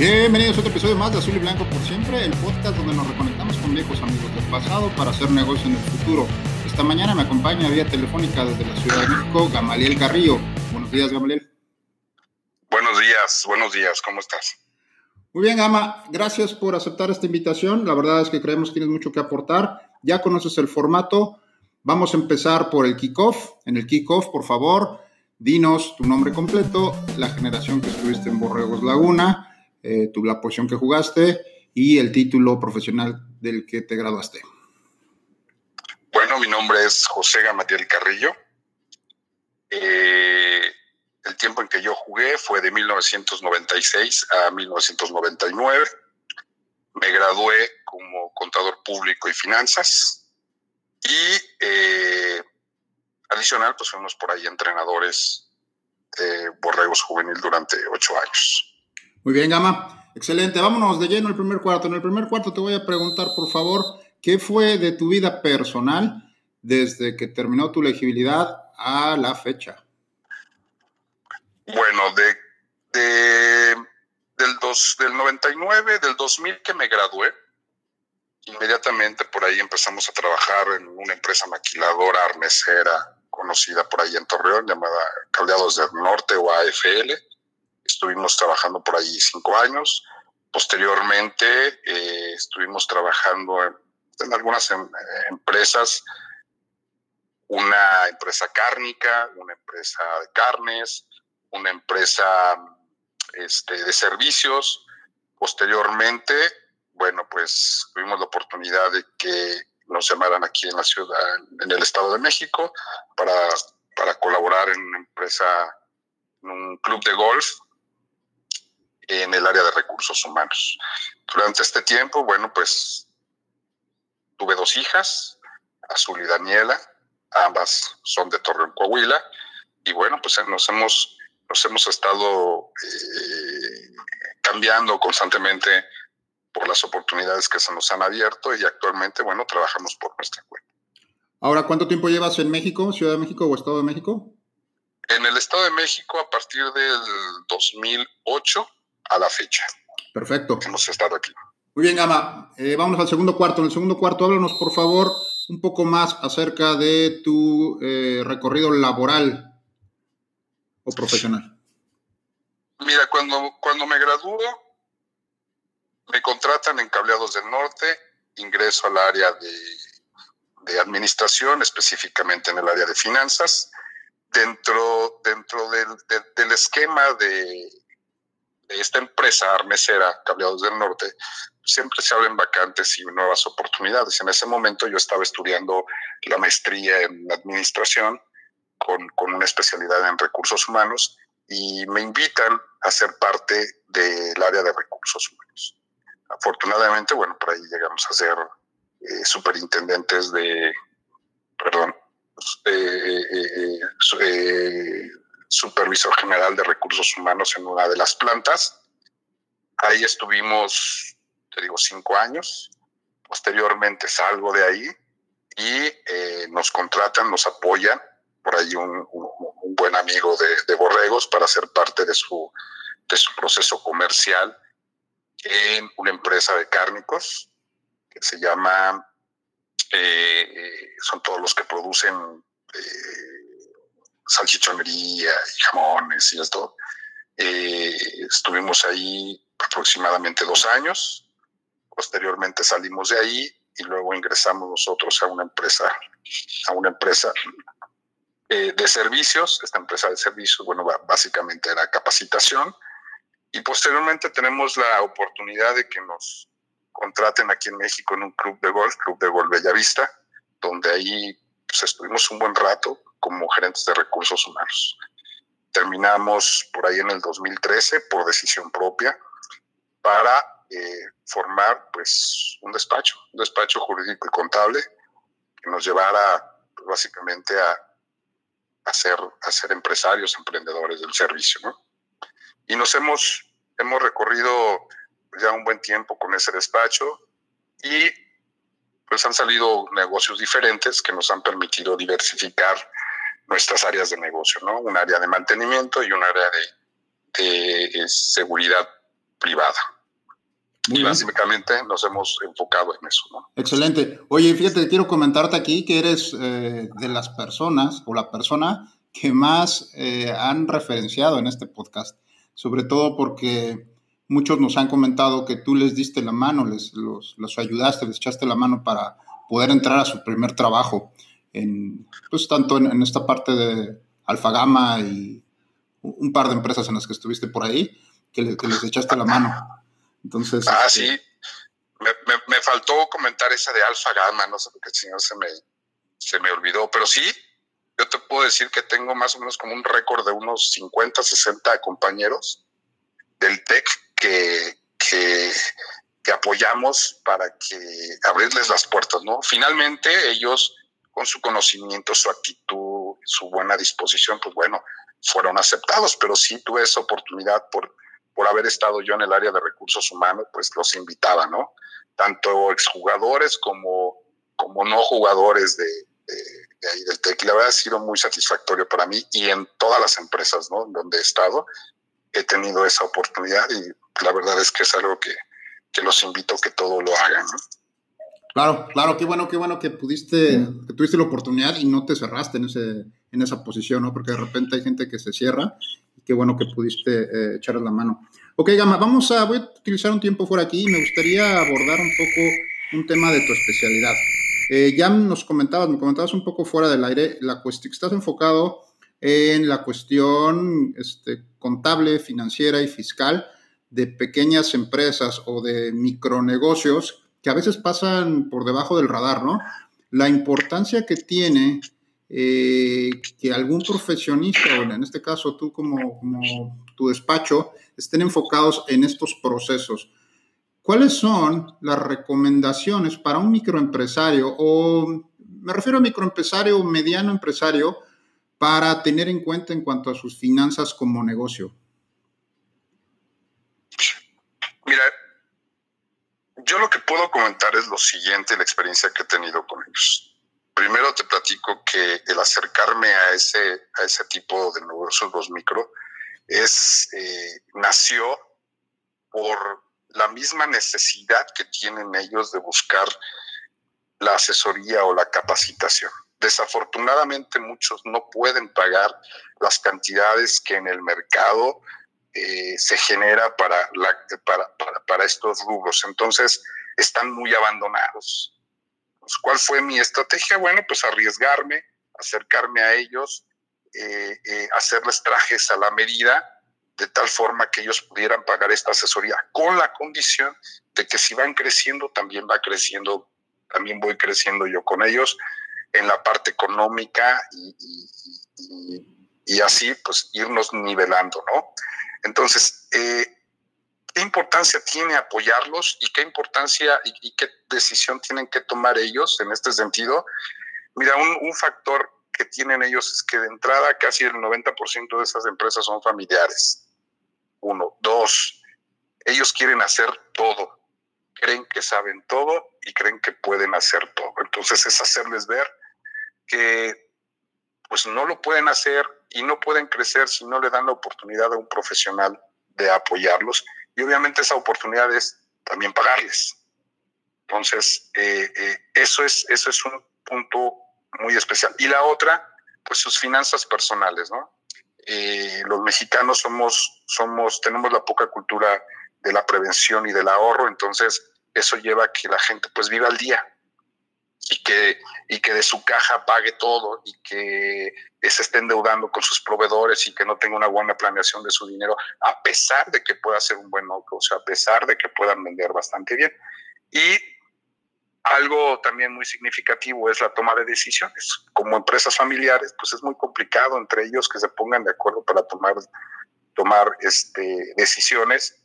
Bienvenidos a otro episodio más de Azul y Blanco por siempre, el podcast donde nos reconectamos con viejos amigos del pasado para hacer negocio en el futuro. Esta mañana me acompaña vía telefónica desde la Ciudad de México Gamaliel Carrillo. Buenos días, Gamaliel. Buenos días, buenos días, ¿cómo estás? Muy bien, Gama, gracias por aceptar esta invitación. La verdad es que creemos que tienes mucho que aportar. Ya conoces el formato. Vamos a empezar por el kickoff. En el kickoff, por favor, dinos tu nombre completo, la generación que estuviste en Borregos Laguna eh, tu, la posición que jugaste y el título profesional del que te graduaste. Bueno, mi nombre es José Gamatiel Carrillo. Eh, el tiempo en que yo jugué fue de 1996 a 1999. Me gradué como contador público y finanzas. Y eh, adicional, pues fuimos por ahí entrenadores de Borregos Juvenil durante ocho años. Muy bien, Gama. Excelente. Vámonos de lleno al primer cuarto. En el primer cuarto te voy a preguntar, por favor, ¿qué fue de tu vida personal desde que terminó tu elegibilidad a la fecha? Bueno, de, del, dos, del 99, del 2000 que me gradué, inmediatamente por ahí empezamos a trabajar en una empresa maquiladora armesera conocida por ahí en Torreón, llamada Cableados del Norte o AFL Estuvimos trabajando por allí cinco años. Posteriormente eh, estuvimos trabajando en, algunas em, empresas, una empresa cárnica, una empresa de carnes, una empresa este, de servicios. Posteriormente, bueno, pues tuvimos la oportunidad de que nos llamaran aquí en la ciudad, en el Estado de México, para, para colaborar en una empresa, en un club de golf en el área de recursos humanos. Durante este tiempo, bueno, pues tuve dos hijas, Azul y Daniela, ambas son de Torreón, Coahuila, y bueno, pues nos hemos, nos hemos estado eh, cambiando constantemente por las oportunidades que se nos han abierto y actualmente, bueno, trabajamos por nuestra cuenta. Ahora, ¿cuánto tiempo llevas en México, Ciudad de México o Estado de México? En el Estado de México a partir del 2008 a la fecha. Perfecto. Hemos estado aquí. Muy bien, Gama. Eh, vámonos al segundo cuarto. En el segundo cuarto, háblanos, por favor, un poco más acerca de tu eh, recorrido laboral o profesional. Mira, cuando, cuando me gradúo, me contratan en Cableados del Norte, ingreso al área de, de administración, específicamente en el área de finanzas. Dentro, dentro del, del esquema de esta empresa armesera, Cableados del Norte, siempre se abren vacantes y nuevas oportunidades. En ese momento yo estaba estudiando la maestría en administración con, con una especialidad en recursos humanos y me invitan a ser parte del área de recursos humanos. Afortunadamente, bueno, por ahí llegamos a ser eh, superintendentes de, perdón, eh, eh, supervisor general de recursos humanos en una de las plantas. Ahí estuvimos, te digo, cinco años. Posteriormente salgo de ahí y eh, nos contratan, nos apoyan. Por ahí un, buen amigo de, Borregos para ser parte de su, de su proceso comercial en una empresa de cárnicos que se llama, eh, eh, son todos los que producen salchichonería y jamones y esto. Eh, estuvimos ahí aproximadamente dos años. Posteriormente salimos de ahí y luego ingresamos nosotros a una empresa, a una empresa eh, de servicios. Esta empresa de servicios, bueno, básicamente era capacitación. Y posteriormente tenemos la oportunidad de que nos contraten aquí en México en un club de golf, Club de Golf Bellavista, donde ahí pues, estuvimos un buen rato como gerentes de recursos humanos. Terminamos por ahí en el 2013 por decisión propia. para eh, formar pues un despacho, un despacho jurídico y contable que nos llevara pues, básicamente a, a, ser, a ser empresarios, emprendedores del servicio. ¿no? Y nos hemos, hemos recorrido ya un buen tiempo con ese despacho y pues han salido negocios diferentes que nos han permitido diversificar nuestras áreas de negocio, ¿no? Un área de mantenimiento y un área de, de eh, seguridad privada. y básicamente nos hemos enfocado en eso, ¿no? Excelente. Oye, fíjate, quiero comentarte aquí que eres eh, de las personas o la persona que más eh, han referenciado en este podcast, sobre todo porque muchos nos han comentado que tú les diste la mano, les los, los ayudaste, les echaste la mano para poder entrar a su primer trabajo, en, pues tanto en, esta parte de Alfagama y un par de empresas en las que estuviste por ahí, que, les echaste la mano. Entonces, ah, este, sí. Me, me, faltó comentar esa de Alfagama, no sé por qué señor se me, se me olvidó, pero sí, yo te puedo decir que tengo más o menos como un récord de unos 50, 60 compañeros del TEC que, que, apoyamos para que abrirles las puertas, ¿no? Finalmente ellos, con su conocimiento, su actitud, su buena disposición, pues bueno, fueron aceptados, pero sí tuve esa oportunidad por, por haber estado yo en el área de recursos humanos, pues los invitaba, ¿no? Tanto exjugadores como, como no jugadores de, de, ahí del TEC. La verdad ha sido muy satisfactorio para mí y en todas las empresas, ¿no? Donde he estado, he tenido esa oportunidad y la verdad es que es algo que, los invito a que todo lo hagan. Claro, claro, qué bueno, qué bueno que pudiste, que tuviste la oportunidad y no te cerraste en, ese, en esa posición, ¿no? Porque de repente hay gente que se cierra y qué bueno que pudiste eh, echarle la mano. Ok, Gama, vamos a, voy a utilizar un tiempo fuera aquí y me gustaría abordar un poco un tema de tu especialidad. Eh, ya nos comentabas, me comentabas un poco fuera del aire, la cuestión, estás enfocado en la cuestión este, contable, financiera y fiscal de pequeñas empresas o de micronegocios que a veces pasan por debajo del radar, ¿no? La importancia que tiene eh, que algún profesionista, o en este caso tú como, tu despacho, estén enfocados en estos procesos. ¿Cuáles son las recomendaciones para un microempresario o me refiero a microempresario o mediano empresario para tener en cuenta en cuanto a sus finanzas como negocio? Mira, yo lo que puedo comentar es lo siguiente, la experiencia que he tenido con ellos. Primero te platico que el acercarme a ese, a ese tipo de negocios, los micro, es, eh, nació por la misma necesidad que tienen ellos de buscar la asesoría o la capacitación. Desafortunadamente muchos no pueden pagar las cantidades que en el mercado eh, se genera para, la, para, para, estos rubros. Entonces, están muy abandonados. Pues, ¿Cuál fue mi estrategia? Bueno, pues arriesgarme, acercarme a ellos, eh, eh, hacerles trajes a la medida, de tal forma que ellos pudieran pagar esta asesoría, con la condición de que si van creciendo, también va creciendo, también voy creciendo yo con ellos en la parte económica y, y así pues irnos nivelando, ¿no? Entonces, eh, ¿qué importancia tiene apoyarlos y qué importancia y, qué decisión tienen que tomar ellos en este sentido? Mira, un, factor que tienen ellos es que de entrada casi el 90% de esas empresas son familiares. Uno. Dos, ellos quieren hacer todo. Creen que saben todo y creen que pueden hacer todo. Entonces es hacerles ver que pues no lo pueden hacer y no pueden crecer si no le dan la oportunidad a un profesional de apoyarlos. Y obviamente esa oportunidad es también pagarles. Entonces, eh, eh, eso, es, eso es un punto muy especial. Y la otra, pues sus finanzas personales, ¿no? Eh, los mexicanos somos, somos, tenemos la poca cultura de la prevención y del ahorro, entonces eso lleva a que la gente pues viva al día y que, y que de su caja pague todo y que se esté endeudando con sus proveedores y que no tenga una buena planeación de su dinero, a pesar de que pueda ser un buen negocio, a pesar de que puedan vender bastante bien. Y algo también muy significativo es la toma de decisiones. Como empresas familiares, pues es muy complicado entre ellos que se pongan de acuerdo para tomar, tomar este, decisiones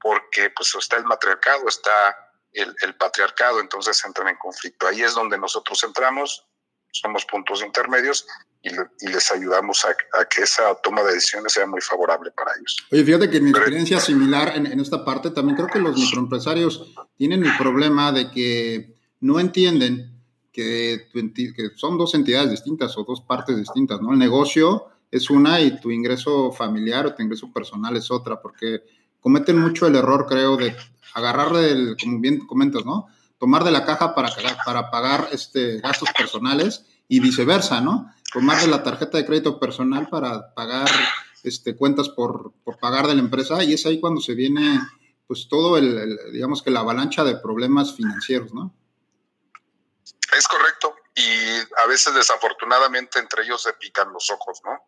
porque pues está el matriarcado, está el, el, patriarcado, entonces entran en conflicto. Ahí es donde nosotros entramos, somos puntos intermedios y, les ayudamos a, que esa toma de decisiones sea muy favorable para ellos. Oye, fíjate que mi experiencia similar en, en, esta parte, también creo que los microempresarios tienen el problema de que no entienden que, que son dos entidades distintas o dos partes distintas, ¿no? El negocio es una y tu ingreso familiar o tu ingreso personal es otra, porque cometen mucho el error, creo, de agarrar del, como bien comentas, ¿no? Tomar de la caja para, para pagar este, gastos personales y viceversa, ¿no? Tomar de la tarjeta de crédito personal para pagar este, cuentas por, por pagar de la empresa y es ahí cuando se viene, pues, todo el, digamos que la avalancha de problemas financieros, ¿no? Es correcto. Y a veces desafortunadamente entre ellos se pican los ojos, ¿no?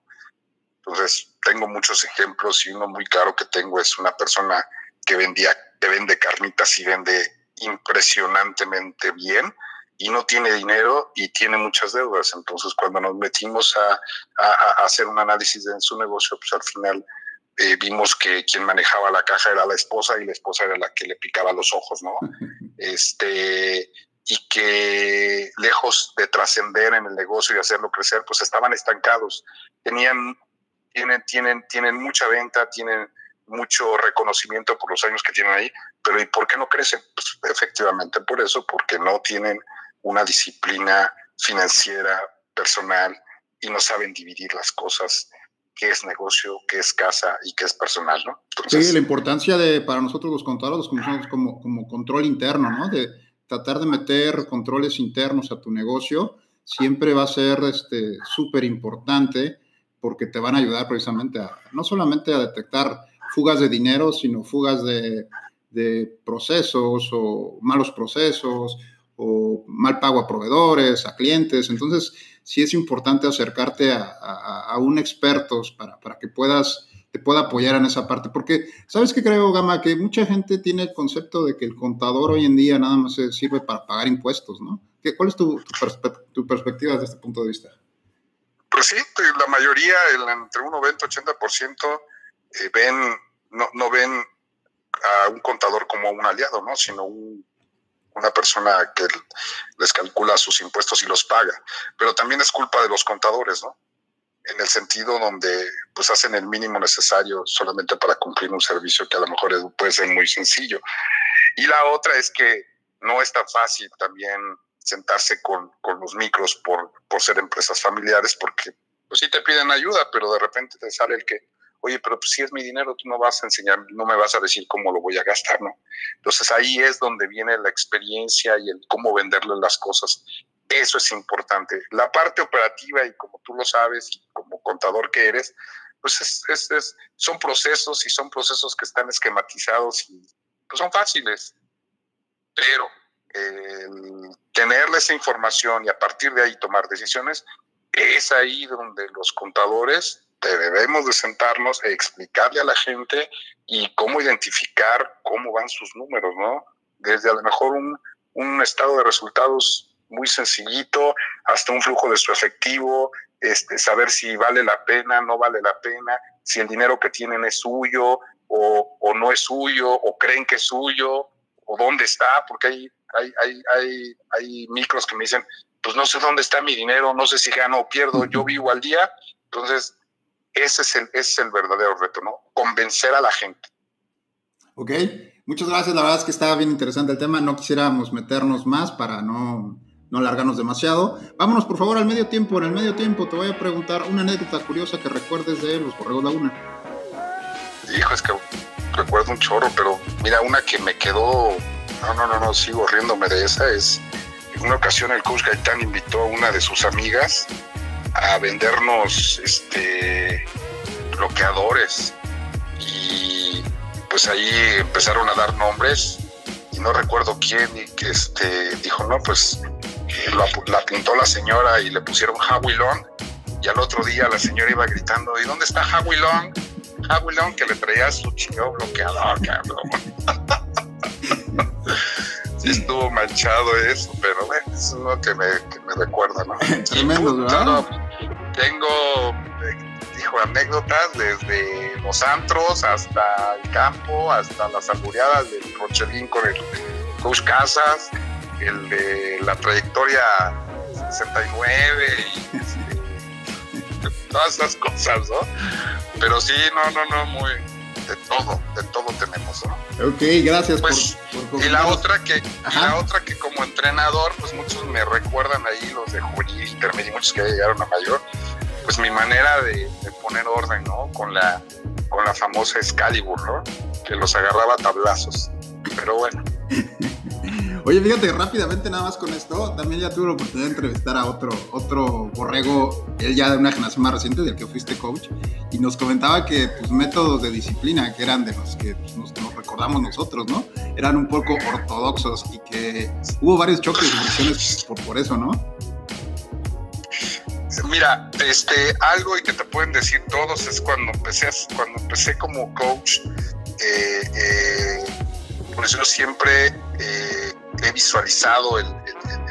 Entonces, tengo muchos ejemplos y uno muy claro que tengo es una persona que vendía, que vende carnitas y vende impresionantemente bien y no tiene dinero y tiene muchas deudas. Entonces, cuando nos metimos a, hacer un análisis de su negocio, pues al final eh, vimos que quien manejaba la caja era la esposa y la esposa era la que le picaba los ojos, ¿no? Este, y que lejos de trascender en el negocio y hacerlo crecer, pues estaban estancados. Tenían tienen, tienen, tienen mucha venta, tienen mucho reconocimiento por los años que tienen ahí, pero ¿y por qué no crecen? Pues efectivamente por eso, porque no tienen una disciplina financiera, personal, y no saben dividir las cosas, qué es negocio, qué es casa y qué es personal, ¿no? sí, la importancia de, para nosotros los contadores, como, como, como control interno, ¿no? De tratar de meter controles internos a tu negocio, siempre va a ser súper este, importante porque te van a ayudar precisamente a, no solamente a detectar fugas de dinero, sino fugas de, procesos o malos procesos o mal pago a proveedores, a clientes. Entonces, sí es importante acercarte a, un experto para, para, que puedas, te pueda apoyar en esa parte. Porque, ¿sabes qué creo, Gama? Que mucha gente tiene el concepto de que el contador hoy en día nada más sirve para pagar impuestos, ¿no? ¿Cuál es tu, perspectiva desde este punto de vista? Pues sí, la mayoría, entre un 90 y 80%, ven, no, no ven a un contador como un aliado, ¿no? Sino una persona que les calcula sus impuestos y los paga. Pero también es culpa de los contadores, ¿no? En el sentido donde pues hacen el mínimo necesario solamente para cumplir un servicio que a lo mejor puede ser muy sencillo. Y la otra es que no es tan fácil también sentarse con, con los micros por, por, ser empresas familiares, porque pues sí te piden ayuda, pero de repente te sale el que, oye, pero pues si es mi dinero, tú no vas a enseñar, no me vas a decir cómo lo voy a gastar, ¿no? Entonces ahí es donde viene la experiencia y el cómo venderle las cosas. Eso es importante. La parte operativa, y como tú lo sabes, y como contador que eres, pues es, es, es, son procesos y son procesos que están esquematizados y pues son fáciles. Pero el tenerle esa información y a partir de ahí tomar decisiones, es ahí donde los contadores debemos de sentarnos e explicarle a la gente y cómo identificar cómo van sus números, ¿no? Desde a lo mejor un, un estado de resultados muy sencillito hasta un flujo de su efectivo, este, saber si vale la pena, no vale la pena, si el dinero que tienen es suyo o, o no es suyo, o creen que es suyo, o dónde está, porque hay hay, hay, hay, hay micros que me dicen, pues no sé dónde está mi dinero, no sé si gano o pierdo, yo vivo al día. Entonces, ese es el, ese es el verdadero reto, ¿no? Convencer a la gente. Ok, muchas gracias. La verdad es que estaba bien interesante el tema. No quisiéramos meternos más para no, no alargarnos demasiado. Vámonos, por favor, al medio tiempo. En el medio tiempo te voy a preguntar una anécdota curiosa que recuerdes de los Borregos Laguna. Hijo, es que recuerdo un chorro, pero mira, una que me quedó no, no, no, no, sigo riéndome de esa. Es en una ocasión el coach Gaitán invitó a una de sus amigas a vendernos este bloqueadores. Y pues ahí empezaron a dar nombres y no recuerdo quién y que este dijo no pues la apuntó la señora y le pusieron Howie y al otro día la señora iba gritando ¿y dónde está Howie Long? Que le traía su chingado bloqueador cabrón estuvo manchado eso, pero bueno, es uno que me, que me recuerda, ¿no? Tremendo, ¿verdad? tengo, dijo, anécdotas desde los antros hasta el campo, hasta las albureadas del Rochelín con el Coach Casas, el de la trayectoria 69 y este, todas esas cosas, ¿no? Pero sí, no, no, no, muy de todo, de todo tenemos, ¿no? Ok, gracias pues, por, Y la otra que, la otra que como entrenador, pues muchos me recuerdan ahí los de juvenil, intermedio, muchos que llegaron a mayor, pues mi manera de, poner orden, ¿no? Con la, con la famosa Excalibur, ¿no? Que los agarraba a tablazos. Pero bueno. Oye, fíjate, rápidamente nada más con esto, también ya tuve la oportunidad de entrevistar a otro, otro borrego, él ya de una generación más reciente, del que fuiste coach, y nos comentaba que tus métodos de disciplina, que eran de los que pues, nos, recordamos nosotros, ¿no? Eran un poco ortodoxos y que hubo varios choques y fricciones por, por eso, ¿no? Mira, este, algo y que te pueden decir todos es cuando empecé, cuando empecé como coach, eh, eh, pues yo siempre eh, he visualizado el,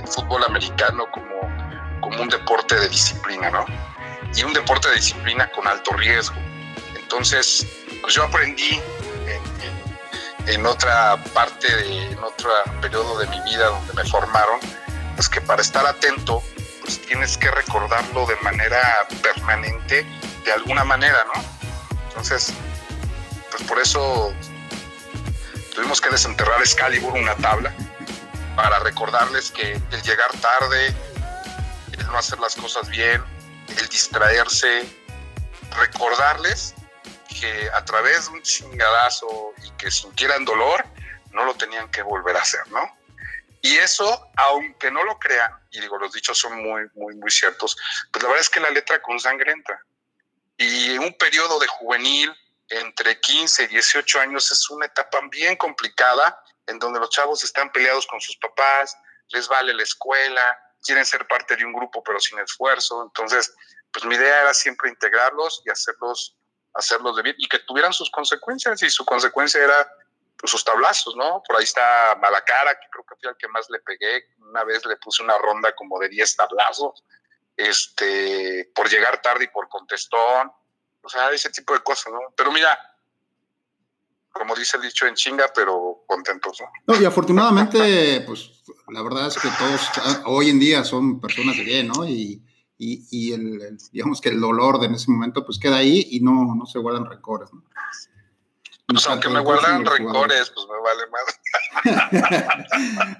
fútbol americano como, como un deporte de disciplina, ¿no? Y un deporte de disciplina con alto riesgo. Entonces, pues yo aprendí en, otra parte, de, en otro periodo de mi vida donde me formaron, pues que para estar atento, pues tienes que recordarlo de manera permanente, de alguna manera, ¿no? Entonces, pues por eso tuvimos que desenterrar Excalibur, una tabla, para recordarles que el llegar tarde, el no hacer las cosas bien, el distraerse, recordarles que a través de un chingadazo y que sintieran dolor, no lo tenían que volver a hacer, ¿no? Y eso, aunque no lo crean, y digo, los dichos son muy, muy, muy ciertos, pues la verdad es que la letra con consangrenta. Y en un periodo de juvenil, entre 15 y 18 años, es una etapa bien complicada en donde los chavos están peleados con sus papás, les vale la escuela, quieren ser parte de un grupo pero sin esfuerzo. Entonces, pues mi idea era siempre integrarlos y hacerlos, hacerlos de bien y que tuvieran sus consecuencias y su consecuencia era pues, sus tablazos, ¿no? Por ahí está Malacara, que creo que fue el que más le pegué. Una vez le puse una ronda como de 10 tablazos, este, por llegar tarde y por contestón. O sea, ese tipo de cosas, ¿no? Pero mira, como dice el dicho, en chinga, pero contentos. ¿no? y afortunadamente, pues la verdad es que todos hoy en día son personas de bien, ¿no? Y, y, el, digamos que el dolor de en ese momento pues queda ahí y no, no se guardan rencores, ¿no? Pues aunque me guardan rencores, pues me vale más.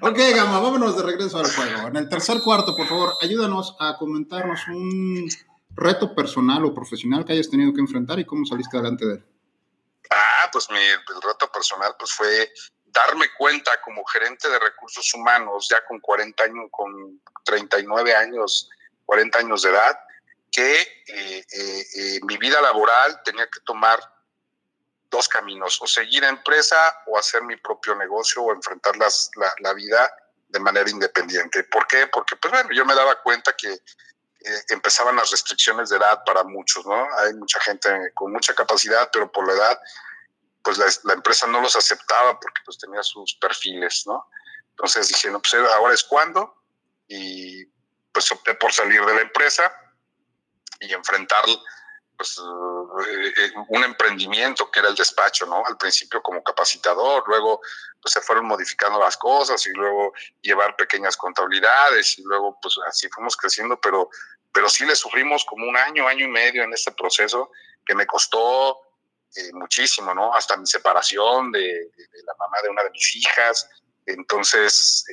ok, Gama, vámonos de regreso al juego. En el tercer cuarto, por favor, ayúdanos a comentarnos un reto personal o profesional que hayas tenido que enfrentar y cómo saliste adelante de él. Ah, pues mi reto personal pues fue darme cuenta como gerente de recursos humanos, ya con 40 años, con 39 años, 40 años de edad, que eh, eh, eh, mi vida laboral tenía que tomar dos caminos, o seguir a empresa o hacer mi propio negocio o enfrentar las, la, la, vida de manera independiente. ¿Por qué? Porque, pues bueno, yo me daba cuenta que empezaban las restricciones de edad para muchos, ¿no? Hay mucha gente con mucha capacidad, pero por la edad, pues la, empresa no los aceptaba porque pues tenía sus perfiles, ¿no? Entonces dije, no, pues ahora es cuando, y pues opté por salir de la empresa y enfrentar pues, eh, eh, un emprendimiento que era el despacho, ¿no? Al principio como capacitador, luego pues se fueron modificando las cosas y luego llevar pequeñas contabilidades y luego pues así fuimos creciendo, pero, pero sí le sufrimos como un año, año y medio en este proceso que me costó eh, muchísimo, ¿no? Hasta mi separación de, de, la mamá de una de mis hijas. Entonces,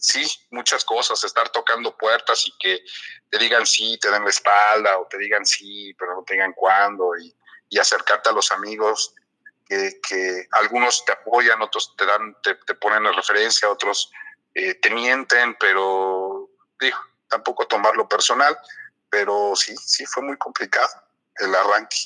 sí, muchas cosas, estar tocando puertas y que te digan sí, te den la espalda, o te digan sí, pero no te cuándo, y, acercarte a los amigos, que, algunos te apoyan, otros te dan, te, ponen en referencia, otros eh, te mienten, pero digo, tampoco tomarlo personal, pero sí, sí fue muy complicado el arranque.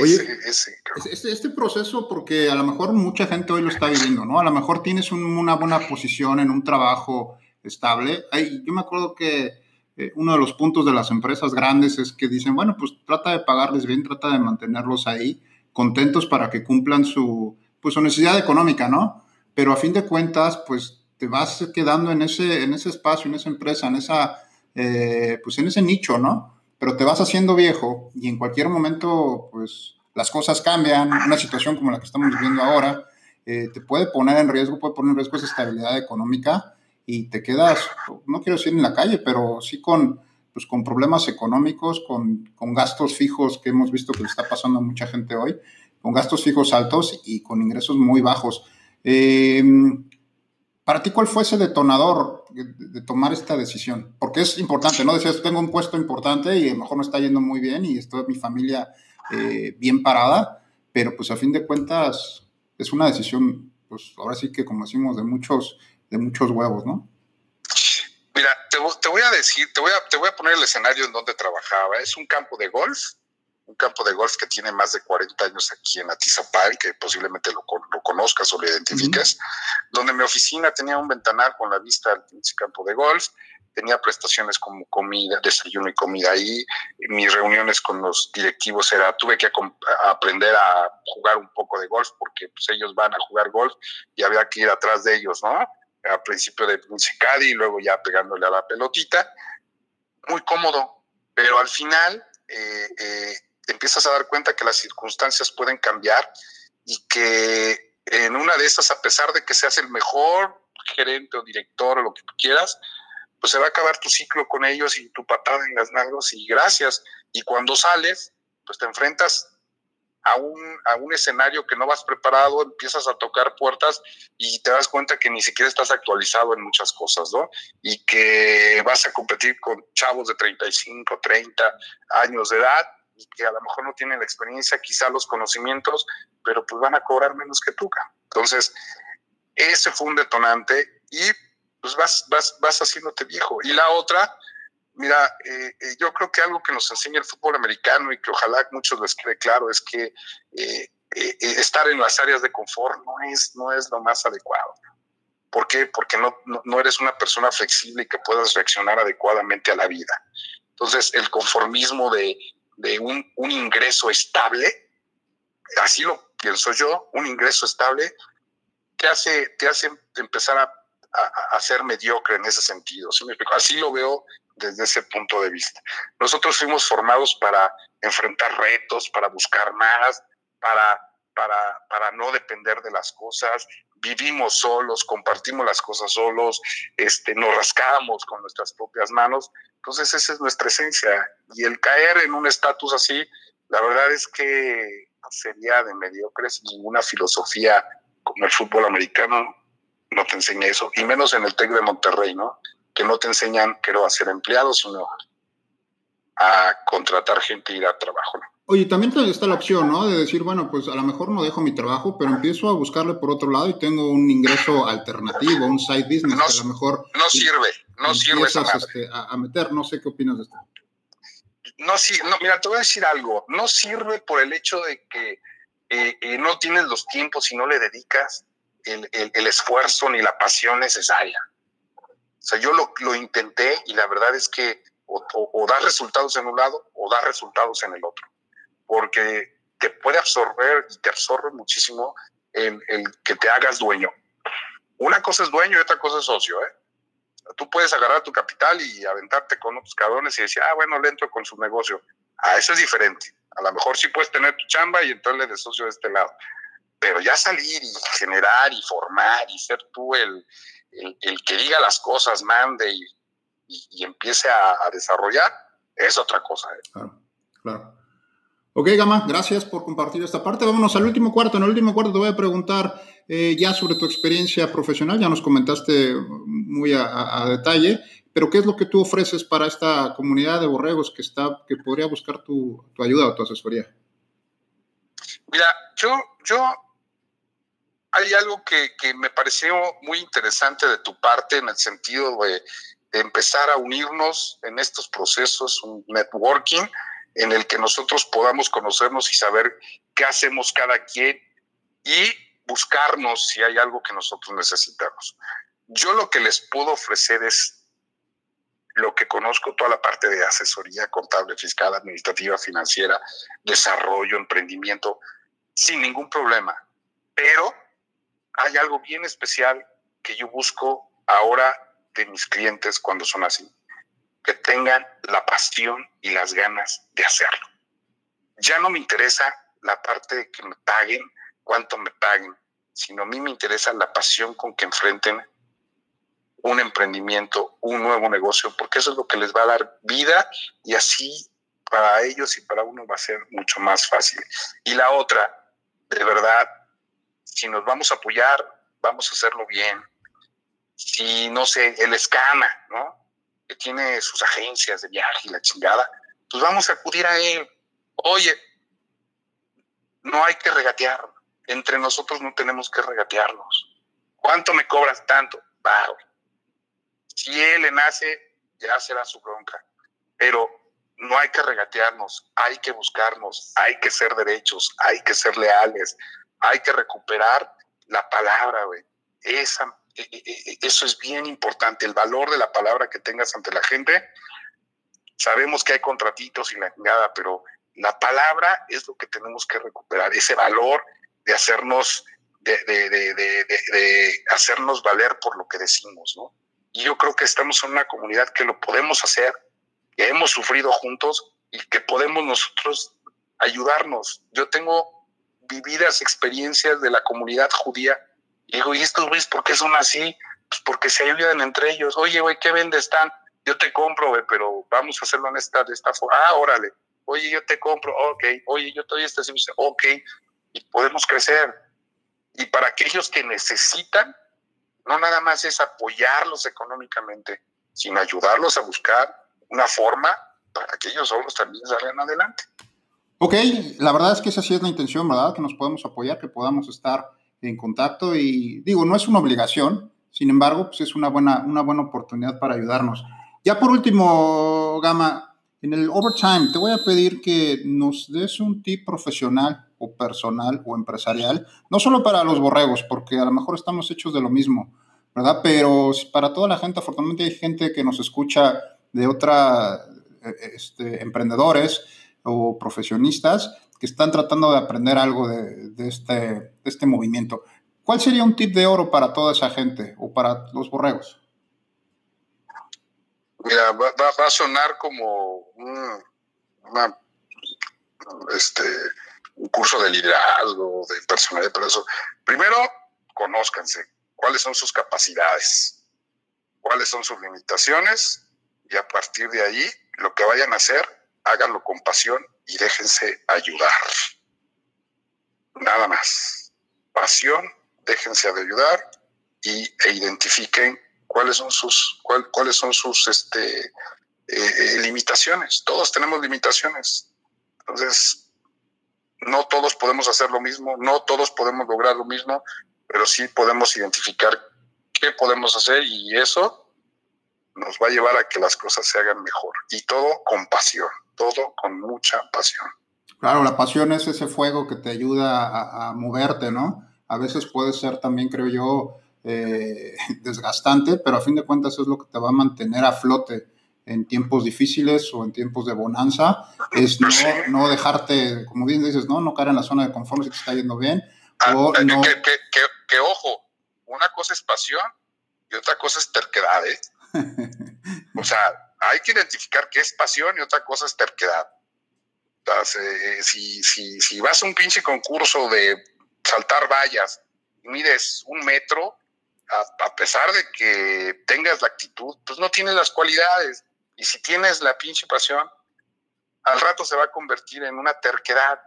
Oye, este, este, proceso, porque a lo mejor mucha gente hoy lo está viviendo, ¿no? A lo mejor tienes una buena posición en un trabajo estable. yo me acuerdo que eh, uno de los puntos de las empresas grandes es que dicen, bueno, pues trata de pagarles bien, trata de mantenerlos ahí contentos para que cumplan su, pues, su necesidad económica, ¿no? Pero a fin de cuentas, pues te vas quedando en ese, en ese espacio, en esa empresa, en esa, eh, pues en ese nicho, ¿no? Pero te vas haciendo viejo y en cualquier momento, pues las cosas cambian, una situación como la que estamos viviendo ahora, eh, te puede poner en riesgo, puede poner en riesgo esa estabilidad económica y te quedas, no quiero decir en la calle, pero sí con, pues, con problemas económicos, con, con gastos fijos que hemos visto que le está pasando a mucha gente hoy, con gastos fijos altos y con ingresos muy bajos. Eh, para ti, ¿cuál fue ese detonador de, tomar esta decisión? Porque es importante, ¿no? Decías, tengo un puesto importante y a lo mejor me está yendo muy bien y estoy mi familia eh, bien parada, pero pues a fin de cuentas es una decisión, pues ahora sí que como decimos, de muchos, de muchos huevos, ¿no? Mira, te, te voy a decir, te voy a, te voy a poner el escenario en donde trabajaba. Es un campo de golf un campo de golf que tiene más de 40 años aquí en Atizapal, que posiblemente lo, lo conozcas o lo identificas, donde mi oficina tenía un ventanal con la vista al campo de golf, tenía prestaciones como comida, desayuno y comida ahí. Mis reuniones con los directivos era, tuve que aprender a jugar un poco de golf porque pues, ellos van a jugar golf y había que ir atrás de ellos, ¿no? Al principio de Caddy y luego ya pegándole a la pelotita. Muy cómodo, pero al final eh, eh, te empiezas a dar cuenta que las circunstancias pueden cambiar y que en una de esas, a pesar de que seas el mejor gerente o director o lo que tú quieras, pues se va a acabar tu ciclo con ellos y tu patada en las nalgas y gracias. Y cuando sales, pues te enfrentas a un, a un escenario que no vas preparado, empiezas a tocar puertas y te das cuenta que ni siquiera estás actualizado en muchas cosas, ¿no? Y que vas a competir con chavos de 35, 30 años de edad que a lo mejor no tienen la experiencia, quizá los conocimientos, pero pues van a cobrar menos que tú. Entonces, ese fue un detonante y pues vas, vas, vas haciéndote viejo. Y la otra, mira, eh, eh, yo creo que algo que nos enseña el fútbol americano y que ojalá muchos les quede claro es que eh, estar en las áreas de confort no es, no es lo más adecuado. ¿Por qué? Porque no, no, no, eres una persona flexible y que puedas reaccionar adecuadamente a la vida. Entonces, el conformismo de de un, un ingreso estable, así lo pienso yo, un ingreso estable, te hace, te hace empezar a, a, ser mediocre en ese sentido. Así lo veo desde ese punto de vista. Nosotros fuimos formados para enfrentar retos, para buscar más, para, para, para no depender de las cosas. Vivimos solos, compartimos las cosas solos, este, nos rascamos con nuestras propias manos. Entonces esa es nuestra esencia. Y el caer en un estatus así, la verdad es que sería de mediocres. Ninguna filosofía como el fútbol americano no te enseña eso, y menos en el TEC de Monterrey, ¿no? Que no te enseñan, quiero hacer empleados, sino a contratar gente y ir a trabajo, ¿no? Oye, también está la opción, ¿no? De decir, bueno, pues a lo mejor no dejo mi trabajo, pero empiezo a buscarle por otro lado y tengo un ingreso alternativo, un side business no, que a lo mejor... No sirve, no sirve esa este, a, meter, no sé qué opinas de esto. No, sí, no, mira, te voy a decir algo, no sirve por el hecho de que eh, eh, no tienes los tiempos y no le dedicas el, el, el, esfuerzo ni la pasión necesaria. O sea, yo lo, lo intenté y la verdad es que o, o, o da resultados en un lado o da resultados en el otro porque te puede absorber y te absorbe muchísimo el, el, que te hagas dueño. Una cosa es dueño y otra cosa es socio. ¿eh? Tú puedes agarrar tu capital y aventarte con otros cabrones y decir, ah, bueno, le entro con su negocio. Ah, eso es diferente. A lo mejor sí puedes tener tu chamba y entrarle de socio de este lado. Pero ya salir y generar y formar y ser tú el, el, que diga las cosas, mande y, empiece a, a, desarrollar, es otra cosa. ¿eh? Claro. Ok, Gama, gracias por compartir esta parte. Vámonos al último cuarto. En el último cuarto te voy a preguntar eh, ya sobre tu experiencia profesional. Ya nos comentaste muy a, a, detalle, pero ¿qué es lo que tú ofreces para esta comunidad de borregos que, está, que podría buscar tu, tu ayuda o tu asesoría? Mira, yo, yo hay algo que, que, me pareció muy interesante de tu parte en el sentido de, de empezar a unirnos en estos procesos, un networking en el que nosotros podamos conocernos y saber qué hacemos cada quien y buscarnos si hay algo que nosotros necesitamos. Yo lo que les puedo ofrecer es lo que conozco, toda la parte de asesoría contable, fiscal, administrativa, financiera, desarrollo, emprendimiento, sin ningún problema. Pero hay algo bien especial que yo busco ahora de mis clientes cuando son así que tengan la pasión y las ganas de hacerlo. Ya no me interesa la parte de que me paguen, cuánto me paguen, sino a mí me interesa la pasión con que enfrenten un emprendimiento, un nuevo negocio, porque eso es lo que les va a dar vida y así para ellos y para uno va a ser mucho más fácil. Y la otra, de verdad, si nos vamos a apoyar, vamos a hacerlo bien. Si, no sé, el escama, ¿no? Que tiene sus agencias de viaje y la chingada, pues vamos a acudir a él. Oye, no hay que regatear. Entre nosotros no tenemos que regatearnos. ¿Cuánto me cobras tanto? Wow. Si él le nace, ya será su bronca. Pero no hay que regatearnos, hay que buscarnos, hay que ser derechos, hay que ser leales, hay que recuperar la palabra, güey. Esa, eso es bien importante, el valor de la palabra que tengas ante la gente. Sabemos que hay contratitos y la chingada, pero la palabra es lo que tenemos que recuperar, ese valor de hacernos, de, hacernos valer por lo que decimos, ¿no? Y yo creo que estamos en una comunidad que lo podemos hacer, que hemos sufrido juntos y que podemos nosotros ayudarnos. Yo tengo vividas experiencias de la comunidad judía y digo, ¿y estos güeyes por qué son así? Pues porque se ayudan entre ellos. Oye, güey, ¿qué vendes están? Yo te compro, güey, pero vamos a hacerlo en esta, de esta forma. Ah, órale. Oye, yo te compro, ok. Oye, yo te doy este servicio, ok. Y podemos crecer. Y para aquellos que necesitan, no nada más es apoyarlos económicamente, sino ayudarlos a buscar una forma para que ellos solos también salgan adelante. Ok, la verdad es que esa sí es la intención, ¿verdad? Que nos podemos apoyar, que podamos estar en contacto y digo, no es una obligación, sin embargo, pues es una buena, una buena oportunidad para ayudarnos. Ya por último, Gama, en el overtime te voy a pedir que nos des un tip profesional o personal o empresarial, no solo para los borregos, porque a lo mejor estamos hechos de lo mismo, ¿verdad? Pero para toda la gente, afortunadamente hay gente que nos escucha de otra, eh, este, emprendedores o profesionistas que están tratando de aprender algo de, este, este movimiento. ¿Cuál sería un tip de oro para toda esa gente o para los borregos? Mira, va, a sonar como un, este, un curso de liderazgo, de personalidad, pero eso. Primero, conózcanse cuáles son sus capacidades, cuáles son sus limitaciones y a partir de ahí, lo que vayan a hacer, háganlo con pasión y déjense ayudar. Nada más. Pasión, déjense de ayudar y, e identifiquen cuáles son sus, cuáles son sus este, eh, eh, limitaciones. Todos tenemos limitaciones. Entonces, no todos podemos hacer lo mismo, no todos podemos lograr lo mismo, pero sí podemos identificar qué podemos hacer y eso nos va a llevar a que las cosas se hagan mejor. Y todo con pasión, todo con mucha pasión. Claro, la pasión es ese fuego que te ayuda a, moverte, ¿no? A veces puede ser también, creo yo, eh, desgastante, pero a fin de cuentas es lo que te va a mantener a flote en tiempos difíciles o en tiempos de bonanza, es no, no dejarte, como bien dices, no, no caer en la zona de confort si te está yendo bien. Ah, o que, no... que, que, que, ojo, una cosa es pasión y otra cosa es terquedad, ¿eh? o sea, hay que identificar qué es pasión y otra cosa es terquedad. Si, si, si vas a un pinche concurso de saltar vallas mides un metro, a, pesar de que tengas la actitud, pues no tienes las cualidades. Y si tienes la pinche pasión, al rato se va a convertir en una terquedad.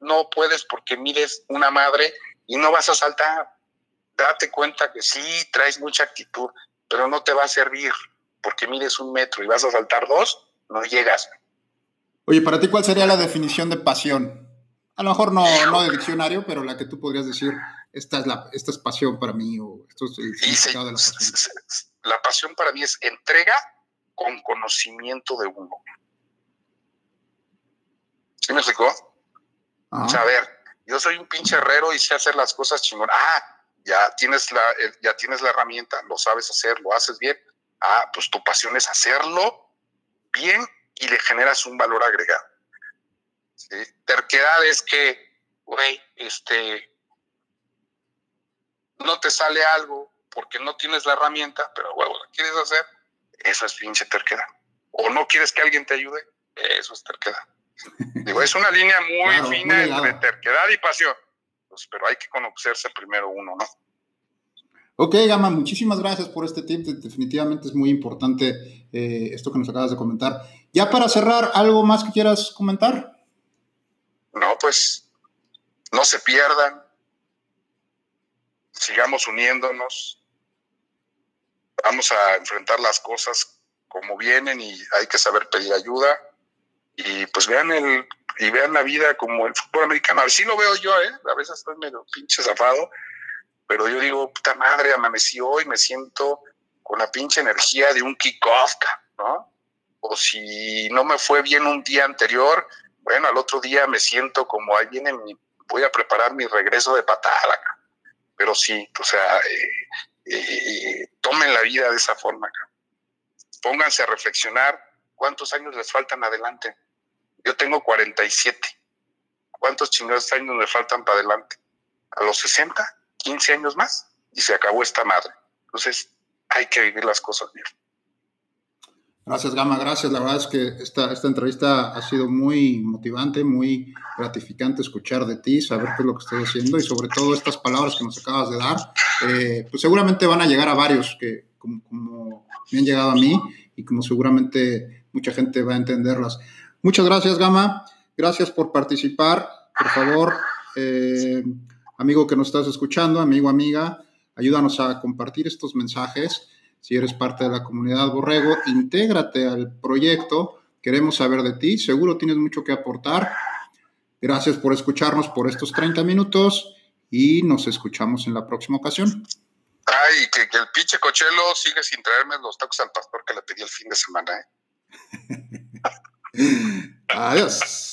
no puedes porque mides una madre y no vas a saltar. Date cuenta que sí, traes mucha actitud, pero no te va a servir porque mides un metro y vas a saltar dos, no llegas. Oye, para ti, ¿cuál sería la definición de pasión? A lo mejor no, no de diccionario, pero la que tú podrías decir, esta es, la, esta es pasión para mí, o esto es el significado de la pasión. La pasión para mí es entrega con conocimiento de uno. ¿Sí me explicó? O sea, a ver, yo soy un pinche herrero y sé hacer las cosas chingón. Ah, ya tienes la, ya tienes la herramienta, lo sabes hacer, lo haces bien. Ah, pues tu pasión es hacerlo bien y le generas un valor agregado. ¿Sí? Terquedad es que, güey, este, no te sale algo porque no tienes la herramienta, pero bueno, la quieres hacer, Eso es pinche terquedad. O no quieres que alguien te ayude, eso es terquedad. Digo, es una línea muy fina entre terquedad y pasión. Pues, pero hay que conocerse primero uno, ¿no? Ok, Gama, muchísimas gracias por este tip. Definitivamente es muy importante eh, esto que nos acabas de comentar. Ya para cerrar, ¿algo más que quieras comentar? No, pues no se pierdan. Sigamos uniéndonos. Vamos a enfrentar las cosas como vienen y hay que saber pedir ayuda. Y pues vean el y vean la vida como el fútbol americano. Así lo veo yo, ¿eh? A veces estoy medio pinche zafado pero yo digo, puta madre, amanecí hoy, me siento con la pinche energía de un kickoff, ¿no? O si no me fue bien un día anterior, bueno, al otro día me siento como ahí viene voy a preparar mi regreso de patada, pero sí, o sea, eh, eh, tomen la vida de esa forma, pónganse a reflexionar cuántos años les faltan adelante. Yo tengo 47. ¿Cuántos chingados años me faltan para adelante? ¿A los 60? 15 años más y se acabó esta madre. Entonces, hay que vivir las cosas bien. Gracias, Gama, gracias. La verdad es que esta, esta entrevista ha sido muy motivante, muy gratificante escuchar de ti, saber qué es lo que estoy haciendo y sobre todo estas palabras que nos acabas de dar, eh, pues seguramente van a llegar a varios que como, me han llegado a mí y como seguramente mucha gente va a entenderlas. Muchas gracias, Gama. Gracias por participar. Por favor, eh, Amigo que nos estás escuchando, amigo, amiga, ayúdanos a compartir estos mensajes. Si eres parte de la comunidad Borrego, intégrate al proyecto. Queremos saber de ti. Seguro tienes mucho que aportar. Gracias por escucharnos por estos 30 minutos y nos escuchamos en la próxima ocasión. Ay, que, que el pinche cochelo sigue sin traerme los tacos al pastor que le pedí el fin de semana. ¿eh? Adiós.